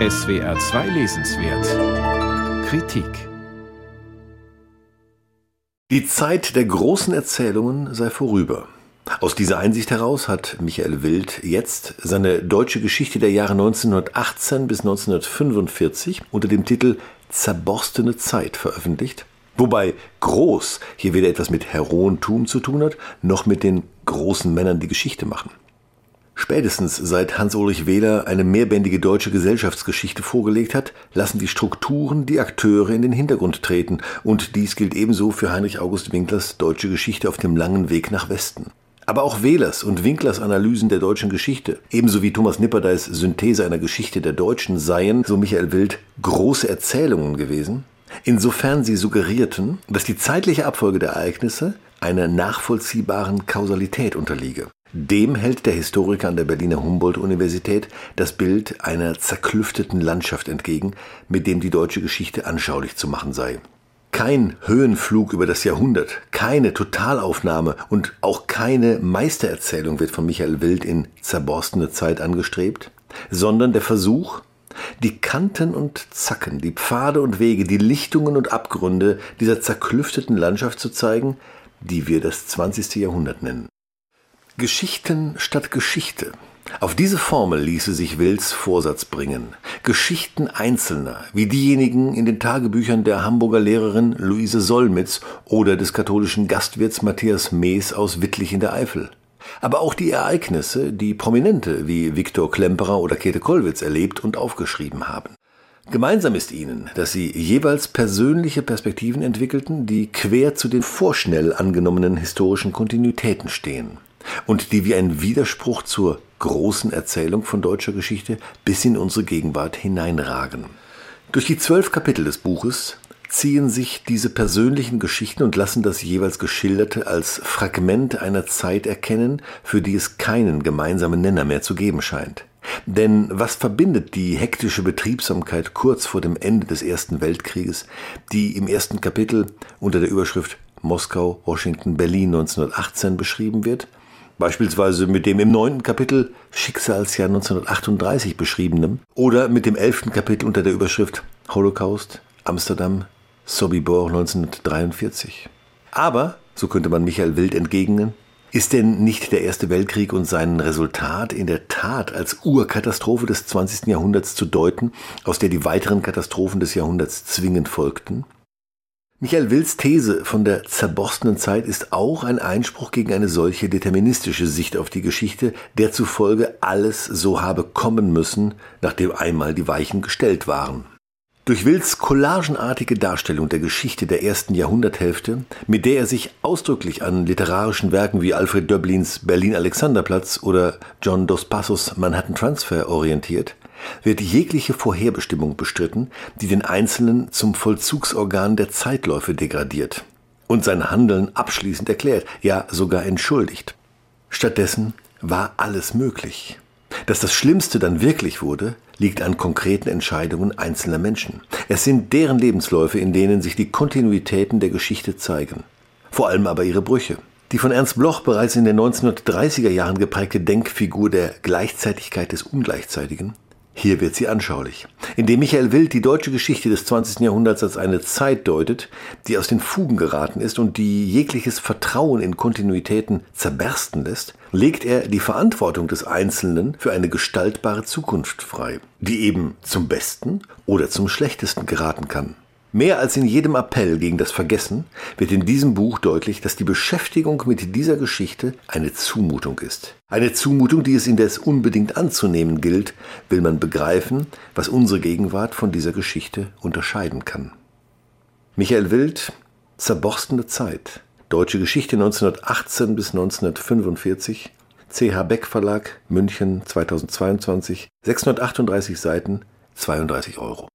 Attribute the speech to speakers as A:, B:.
A: SWR 2 Lesenswert Kritik
B: Die Zeit der großen Erzählungen sei vorüber. Aus dieser Einsicht heraus hat Michael Wild jetzt seine deutsche Geschichte der Jahre 1918 bis 1945 unter dem Titel Zerborstene Zeit veröffentlicht, wobei groß hier weder etwas mit Heroentum zu tun hat, noch mit den großen Männern die Geschichte machen. Spätestens seit Hans-Ulrich Wähler eine mehrbändige deutsche Gesellschaftsgeschichte vorgelegt hat, lassen die Strukturen die Akteure in den Hintergrund treten, und dies gilt ebenso für Heinrich August Winklers deutsche Geschichte auf dem langen Weg nach Westen. Aber auch Wählers und Winklers Analysen der deutschen Geschichte, ebenso wie Thomas Nipperdeis Synthese einer Geschichte der Deutschen seien, so Michael Wild, große Erzählungen gewesen, insofern sie suggerierten, dass die zeitliche Abfolge der Ereignisse einer nachvollziehbaren Kausalität unterliege. Dem hält der Historiker an der Berliner Humboldt-Universität das Bild einer zerklüfteten Landschaft entgegen, mit dem die deutsche Geschichte anschaulich zu machen sei. Kein Höhenflug über das Jahrhundert, keine Totalaufnahme und auch keine Meistererzählung wird von Michael Wild in zerborstene Zeit angestrebt, sondern der Versuch, die Kanten und Zacken, die Pfade und Wege, die Lichtungen und Abgründe dieser zerklüfteten Landschaft zu zeigen, die wir das 20. Jahrhundert nennen. Geschichten statt Geschichte. Auf diese Formel ließe sich Wills Vorsatz bringen. Geschichten Einzelner, wie diejenigen in den Tagebüchern der Hamburger Lehrerin Luise Solmitz oder des katholischen Gastwirts Matthias Mees aus Wittlich in der Eifel. Aber auch die Ereignisse, die Prominente wie Viktor Klemperer oder Käthe Kollwitz erlebt und aufgeschrieben haben. Gemeinsam ist ihnen, dass sie jeweils persönliche Perspektiven entwickelten, die quer zu den vorschnell angenommenen historischen Kontinuitäten stehen und die wie ein Widerspruch zur großen Erzählung von deutscher Geschichte bis in unsere Gegenwart hineinragen. Durch die zwölf Kapitel des Buches ziehen sich diese persönlichen Geschichten und lassen das jeweils Geschilderte als Fragment einer Zeit erkennen, für die es keinen gemeinsamen Nenner mehr zu geben scheint. Denn was verbindet die hektische Betriebsamkeit kurz vor dem Ende des Ersten Weltkrieges, die im ersten Kapitel unter der Überschrift Moskau, Washington, Berlin 1918 beschrieben wird, beispielsweise mit dem im neunten Kapitel Schicksalsjahr 1938 beschriebenem oder mit dem elften Kapitel unter der Überschrift Holocaust, Amsterdam, Sobibor 1943. Aber, so könnte man Michael Wild entgegnen, ist denn nicht der Erste Weltkrieg und sein Resultat in der Tat als Urkatastrophe des 20. Jahrhunderts zu deuten, aus der die weiteren Katastrophen des Jahrhunderts zwingend folgten? Michael Wills These von der zerborstenen Zeit ist auch ein Einspruch gegen eine solche deterministische Sicht auf die Geschichte, der zufolge alles so habe kommen müssen, nachdem einmal die Weichen gestellt waren. Durch Wills collagenartige Darstellung der Geschichte der ersten Jahrhunderthälfte, mit der er sich ausdrücklich an literarischen Werken wie Alfred Döblins Berlin Alexanderplatz oder John Dos Passos Manhattan Transfer orientiert, wird jegliche Vorherbestimmung bestritten, die den Einzelnen zum Vollzugsorgan der Zeitläufe degradiert und sein Handeln abschließend erklärt, ja sogar entschuldigt. Stattdessen war alles möglich. Dass das Schlimmste dann wirklich wurde, liegt an konkreten Entscheidungen einzelner Menschen. Es sind deren Lebensläufe, in denen sich die Kontinuitäten der Geschichte zeigen. Vor allem aber ihre Brüche. Die von Ernst Bloch bereits in den 1930er Jahren geprägte Denkfigur der Gleichzeitigkeit des Ungleichzeitigen hier wird sie anschaulich. Indem Michael Wild die deutsche Geschichte des 20. Jahrhunderts als eine Zeit deutet, die aus den Fugen geraten ist und die jegliches Vertrauen in Kontinuitäten zerbersten lässt, legt er die Verantwortung des Einzelnen für eine gestaltbare Zukunft frei, die eben zum Besten oder zum Schlechtesten geraten kann. Mehr als in jedem Appell gegen das Vergessen wird in diesem Buch deutlich, dass die Beschäftigung mit dieser Geschichte eine Zumutung ist. Eine Zumutung, die es indes unbedingt anzunehmen gilt, will man begreifen, was unsere Gegenwart von dieser Geschichte unterscheiden kann. Michael Wild, Zerborstene Zeit. Deutsche Geschichte 1918 bis 1945. CH Beck Verlag, München 2022. 638 Seiten, 32 Euro.